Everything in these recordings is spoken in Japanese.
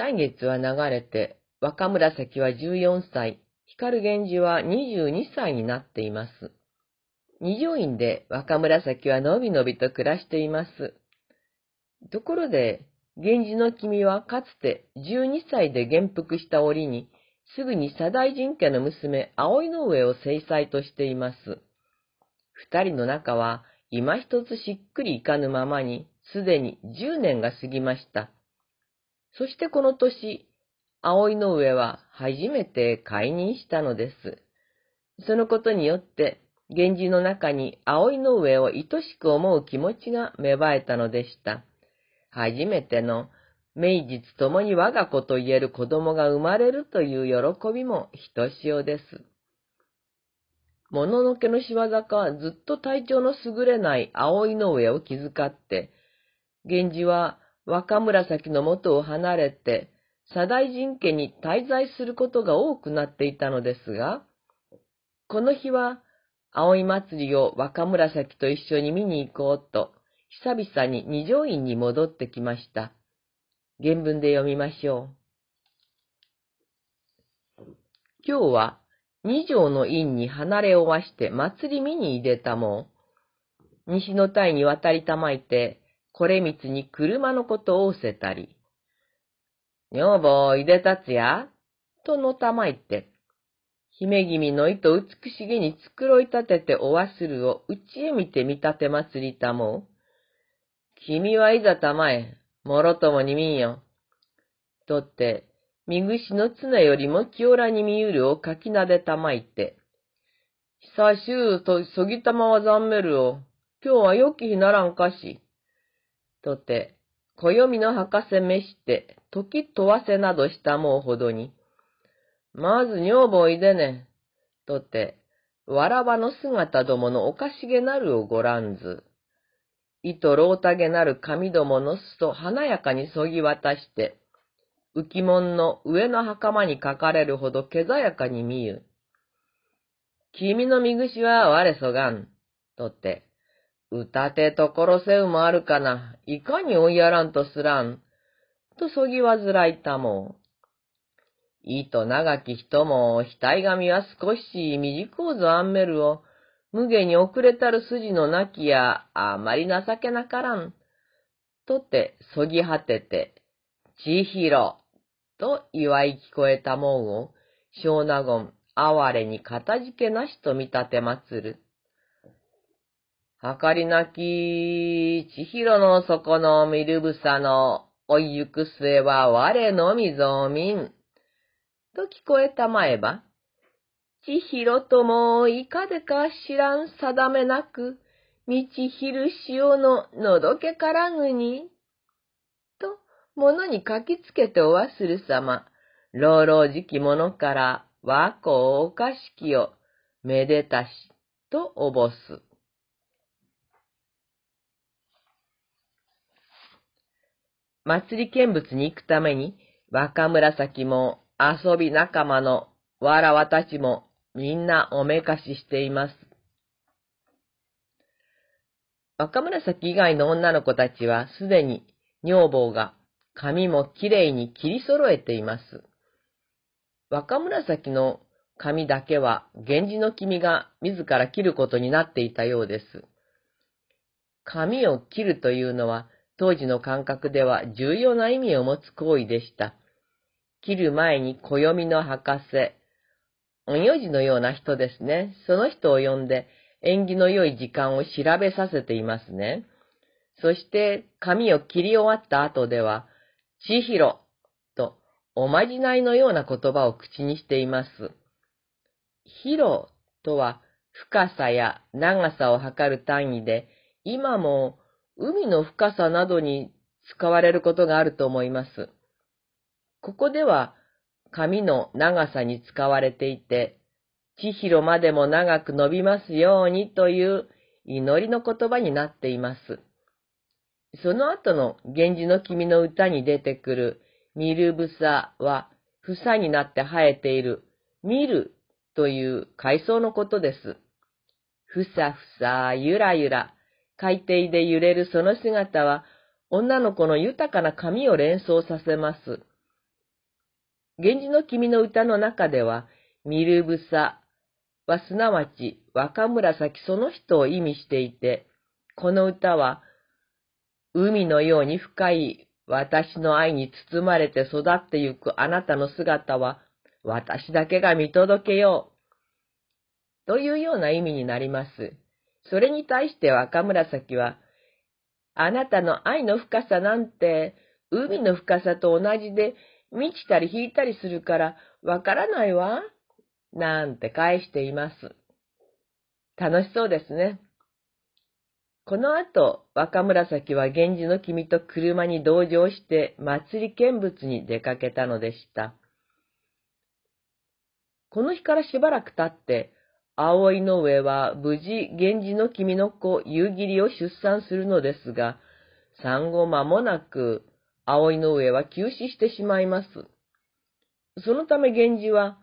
歳月は流れて、若紫は14歳、光源氏は22歳になっています。二条院で若紫はのびのびと暮らしています。ところで、源氏の君はかつて12歳で元服した折に、すぐに左大臣家の娘、葵の上を正妻としています。二人の仲は、今一つしっくりいかぬままに、すでに10年が過ぎました。そしてこの年、葵の上は初めて解任したのです。そのことによって、源氏の中に葵の上を愛しく思う気持ちが芽生えたのでした。初めての名実ともに我が子と言える子供が生まれるという喜びもひとしおです。もののけの仕業かずっと体調の優れない葵の上を気遣って、源氏は若紫の元を離れて、左大臣家に滞在することが多くなっていたのですが、この日は、葵祭りを若紫と一緒に見に行こうと、久々に二条院に戻ってきました。原文で読みましょう。今日は二条の院に離れをわして祭り見に入れたもん。西の隊に渡りたまいて、これみつに車のことをおせたり。女房いでたつやとのたまいて、姫君の糸美しげに繕い立てておわするをうちへ見て見立て祭りたもう君はいざたまえ、もろともにみんよ。とって、みぐしの綱よりも清らにみゆるをかきなでたまいて。久しゅうとそぎたまはざんめるを、今日はよき日ならんかし。とて、暦の博士めして、時問わせなどしたもうほどに。まず女房いでね。とて、わらばの姿どものおかしげなるをごらんず。糸ろうたげなる髪どものすと華やかにそぎ渡して、浮門の上の袴に書かれるほどけざやかに見ゆ。君のみぐしは我そがん。とて、歌てと殺せうもあるかな。いかに追いやらんとすらん。とそぎわずらいたも。いいと長き人も、額紙は少し短うぞあんめるを、無下に遅れたる筋のなきや、あまり情けなからん。とて、そぎ果てて、ちひろ、と祝い聞こえたもんを、小納言、哀れにかたじけなしと見立てまつる。はかりなき、ちひろの底のみるぶさの、おいゆく末は我のみぞみん。と聞こえたまえば、ちひろともいかでか知らん定めなく、みちひる潮ののどけからぐに、と、ものに書きつけておわするさま、老老時期ものから和光おかしきを、めでたし、とおぼす。祭り見物に行くために、若紫も遊び仲間のわらわたちもみんなおめかししています。若紫以外の女の子たちはすでに女房が髪もきれいに切り揃えています。若紫の髪だけは源氏の君が自ら切ることになっていたようです。髪を切るというのは当時の感覚では重要な意味を持つ行為でした。切る前に暦の博士、名字のような人ですね。その人を呼んで、縁起の良い時間を調べさせていますね。そして、髪を切り終わった後では、ちひろとおまじないのような言葉を口にしています。ひろとは深さや長さを測る単位で、今も海の深さなどに使われることがあると思います。ここでは髪の長さに使われていて、千尋までも長く伸びますようにという祈りの言葉になっています。その後の源氏の君の歌に出てくるミルブサは、房になって生えているミルという海藻のことです。ふさふさ、ゆらゆら、海底で揺れるその姿は、女の子の豊かな髪を連想させます。源氏の君の歌の中では、ミルブサはすなわち若紫その人を意味していて、この歌は、海のように深い私の愛に包まれて育ってゆくあなたの姿は、私だけが見届けよう。というような意味になります。それに対して若紫は、あなたの愛の深さなんて、海の深さと同じで、満ちたり引いたりするから、わからないわ。なんて返しています。楽しそうですね。この後、若紫は源氏の君と車に同乗して祭り見物に出かけたのでした。この日からしばらく経って、葵の上は無事源氏の君の子夕霧を出産するのですが、産後間もなく葵の上は急死してしまいます。そのため源氏は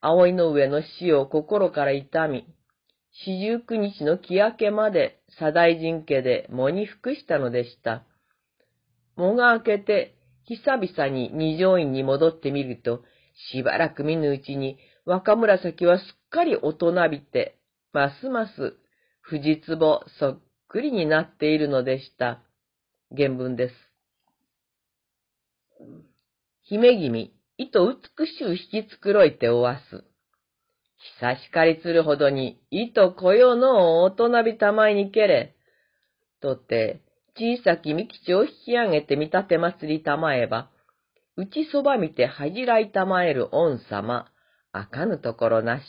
葵の上の死を心から痛み、四十九日の気明けまで左大臣家で喪に服したのでした。喪が明けて久々に二条院に戻ってみると、しばらく見ぬうちに若紫はすっかり大人びて、ますます藤壺そっくりになっているのでした。原文です。姫君、糸美しゅう引き繕いておわす。久しかりつるほどに、いとこよの大人びたまいにけれ。とて、小さきみきちを引き上げて見立て祭りたまえば、うちそば見て恥じらいたまえる恩様、あかぬところなし。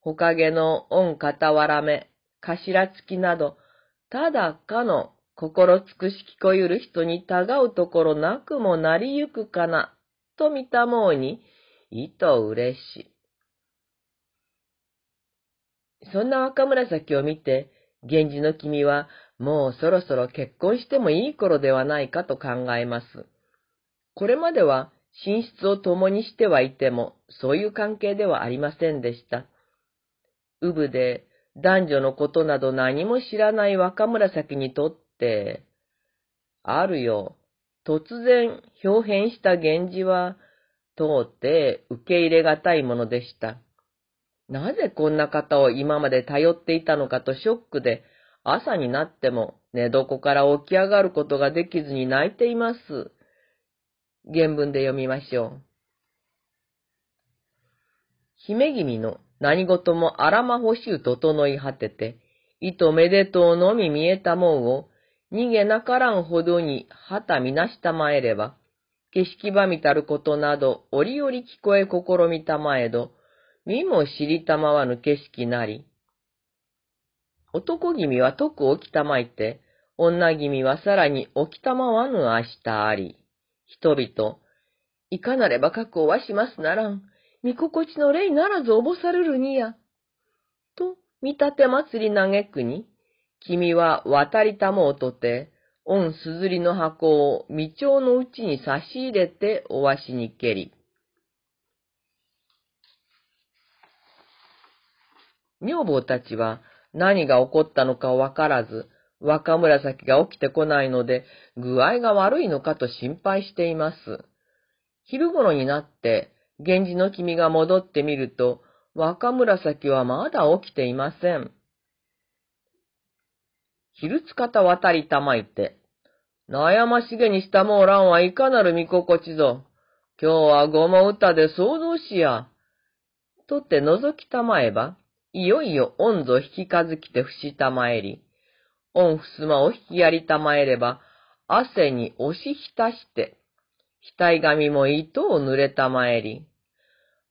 ほかげの恩わらめ、頭つきなど、ただかの心尽くしきこゆる人にたがうところなくもなりゆくかな、と見たもうに、いとうれし。そんな若紫を見て、源氏の君は、もうそろそろ結婚してもいい頃ではないかと考えます。これまでは寝室を共にしてはいても、そういう関係ではありませんでした。うぶで男女のことなど何も知らない若紫にとって、あるよ、突然表変した源氏は、到底受け入れがたいものでした。なぜこんな方を今まで頼っていたのかとショックで、朝になっても寝床から起き上がることができずに泣いています。原文で読みましょう。姫君の何事もあらまほしゅう整い果てて、いとめでとうのみ見えたもんを、逃げなからんほどに旗みなしたまえれば、景色ばみたることなど折々聞こえ試みたまえど、見も知りたまわぬ景色なり。男君は徳起きたまいて、女君はさらに起きたまわぬ明日あり。人々、いかなれば覚悟はしますならん。見心地の霊ならずおぼされるにや。と、見立て祭り嘆くに、君は渡りたもうとて、御すずりの箱を未調のうちに差し入れておわしにけり。女房たちは何が起こったのかわからず、若紫が起きてこないので、具合が悪いのかと心配しています。昼頃になって、源氏の君が戻ってみると、若紫はまだ起きていません。昼つかた渡りたまいて、悩ましげにしたもおらんはいかなる見心地ぞ。今日はごも歌で想像しや。とって覗きたまえば、いよいよ恩ぞ引き数きて伏したまえり、恩ふすまを引きやりたまえれば、汗に押し浸して、額紙も糸を濡れたまえり、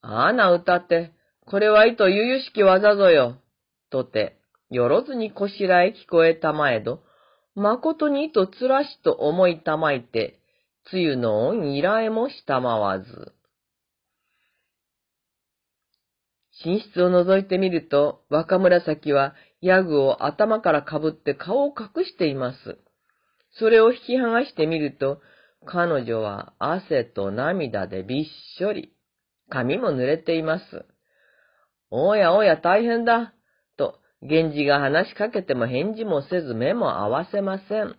あな歌って、これは糸ゆゆしき技ぞよ、とて、よろずにこしらえ聞こえたまえど、まことに糸つらしと思いたまいて、つゆの恩依頼もしたまわず。寝室を覗いてみると、若紫はヤグを頭からかぶって顔を隠しています。それを引き剥がしてみると、彼女は汗と涙でびっしょり。髪も濡れています。おやおや大変だ。と、源氏が話しかけても返事もせず目も合わせません。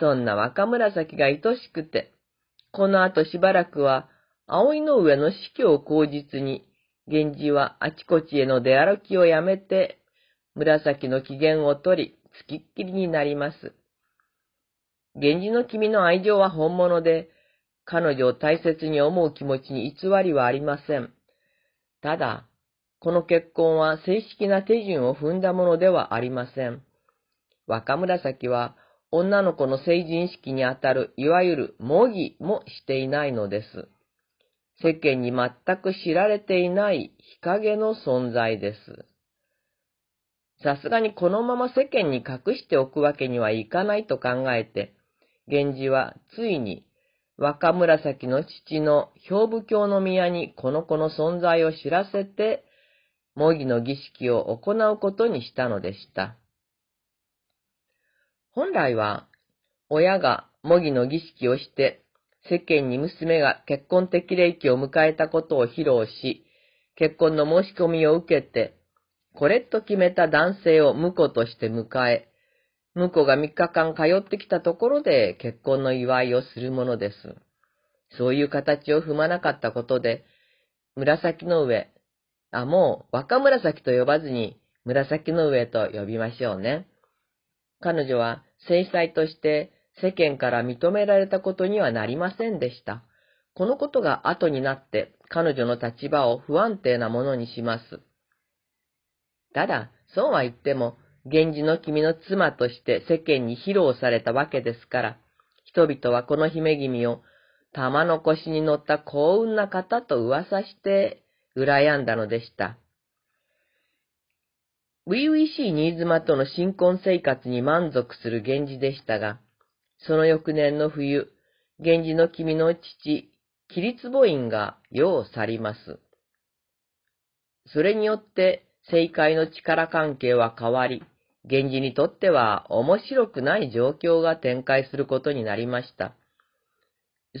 そんな若紫が愛しくて、この後しばらくは葵の上の死去を口実に、源氏はあちこちへの出歩きをやめて、紫の機嫌を取り、つきっきりになります。源氏の君の愛情は本物で、彼女を大切に思う気持ちに偽りはありません。ただ、この結婚は正式な手順を踏んだものではありません。若紫は女の子の成人式にあたるいわゆる模擬もしていないのです。世間に全く知られていない日陰の存在です。さすがにこのまま世間に隠しておくわけにはいかないと考えて、源氏はついに若紫の父の兵部教の宮にこの子の存在を知らせて、模擬の儀式を行うことにしたのでした。本来は、親が模擬の儀式をして、世間に娘が結婚的齢期を迎えたことを披露し、結婚の申し込みを受けて、これと決めた男性を婿として迎え、婿が3日間通ってきたところで結婚の祝いをするものです。そういう形を踏まなかったことで、紫の上、あ、もう若紫と呼ばずに紫の上と呼びましょうね。彼女は正妻として世間から認められたことにはなりませんでした。このことが後になって彼女の立場を不安定なものにします。ただ、そうは言っても、源氏の君の妻として世間に披露されたわけですから、人々はこの姫君を玉の腰に乗った幸運な方と噂して羨んだのでした。初々しい新妻との新婚生活に満足する源氏でしたが、その翌年の冬、源氏の君の父、キリツボ院が世を去ります。それによって政界の力関係は変わり、源氏にとっては面白くない状況が展開することになりました。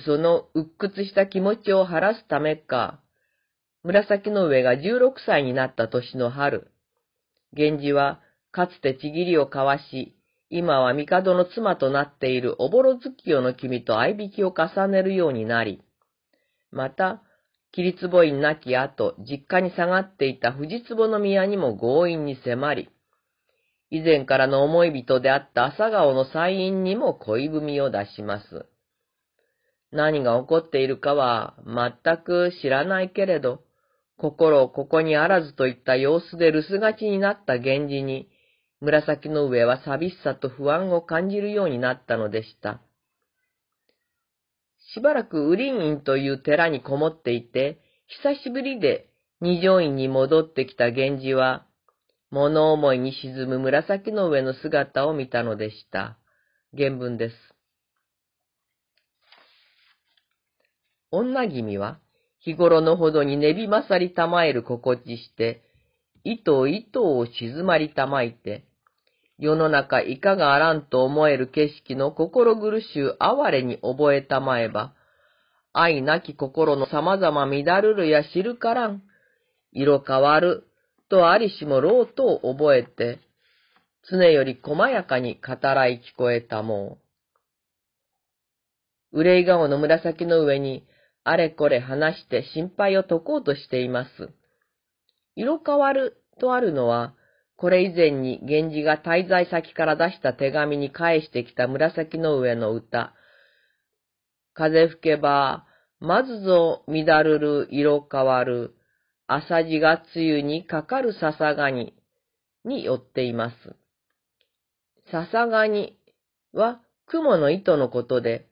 その鬱屈した気持ちを晴らすためか、紫の上が16歳になった年の春、源氏はかつてちぎりを交わし、今は帝の妻となっているおぼろ月夜の君と相引きを重ねるようになり、また、桐壺院亡き後、実家に下がっていた藤壺の宮にも強引に迫り、以前からの思い人であった朝顔の祭院にも恋文を出します。何が起こっているかは全く知らないけれど、心をここにあらずといった様子で留守がちになった源氏に、紫の上は寂しさと不安を感じるようになったのでした。しばらくウリン院という寺にこもっていて、久しぶりで二条院に戻ってきた源氏は、物思いに沈む紫の上の姿を見たのでした。原文です。女君は、日頃のほどに寝びまさりたまえる心地して、糸糸を静まりたまいて、世の中いかがあらんと思える景色の心苦しゅう哀れに覚えたまえば、愛なき心の様々乱るるや知るからん、色変わる、とありしもろうとを覚えて、常より細やかに語らい聞こえたもう。憂い顔の紫の上に、あれこれ話して心配を解こうとしています。色変わるとあるのは、これ以前に源氏が滞在先から出した手紙に返してきた紫の上の歌。風吹けば、まずぞ乱るる色変わる、朝地が梅雨にかかる笹ガニによっています。笹ガニは雲の糸のことで、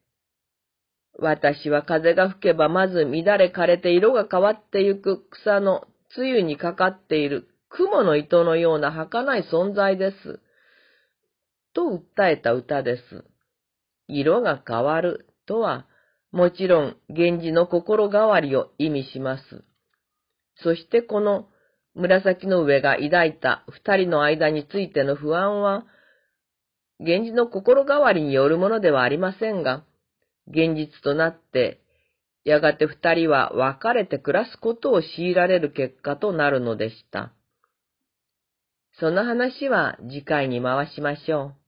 私は風が吹けばまず乱れ枯れて色が変わってゆく草の梅雨にかかっている雲の糸のような儚い存在です。と訴えた歌です。色が変わるとは、もちろん源氏の心変わりを意味します。そしてこの紫の上が抱いた二人の間についての不安は、源氏の心変わりによるものではありませんが、現実となって、やがて二人は別れて暮らすことを強いられる結果となるのでした。その話は次回に回しましょう。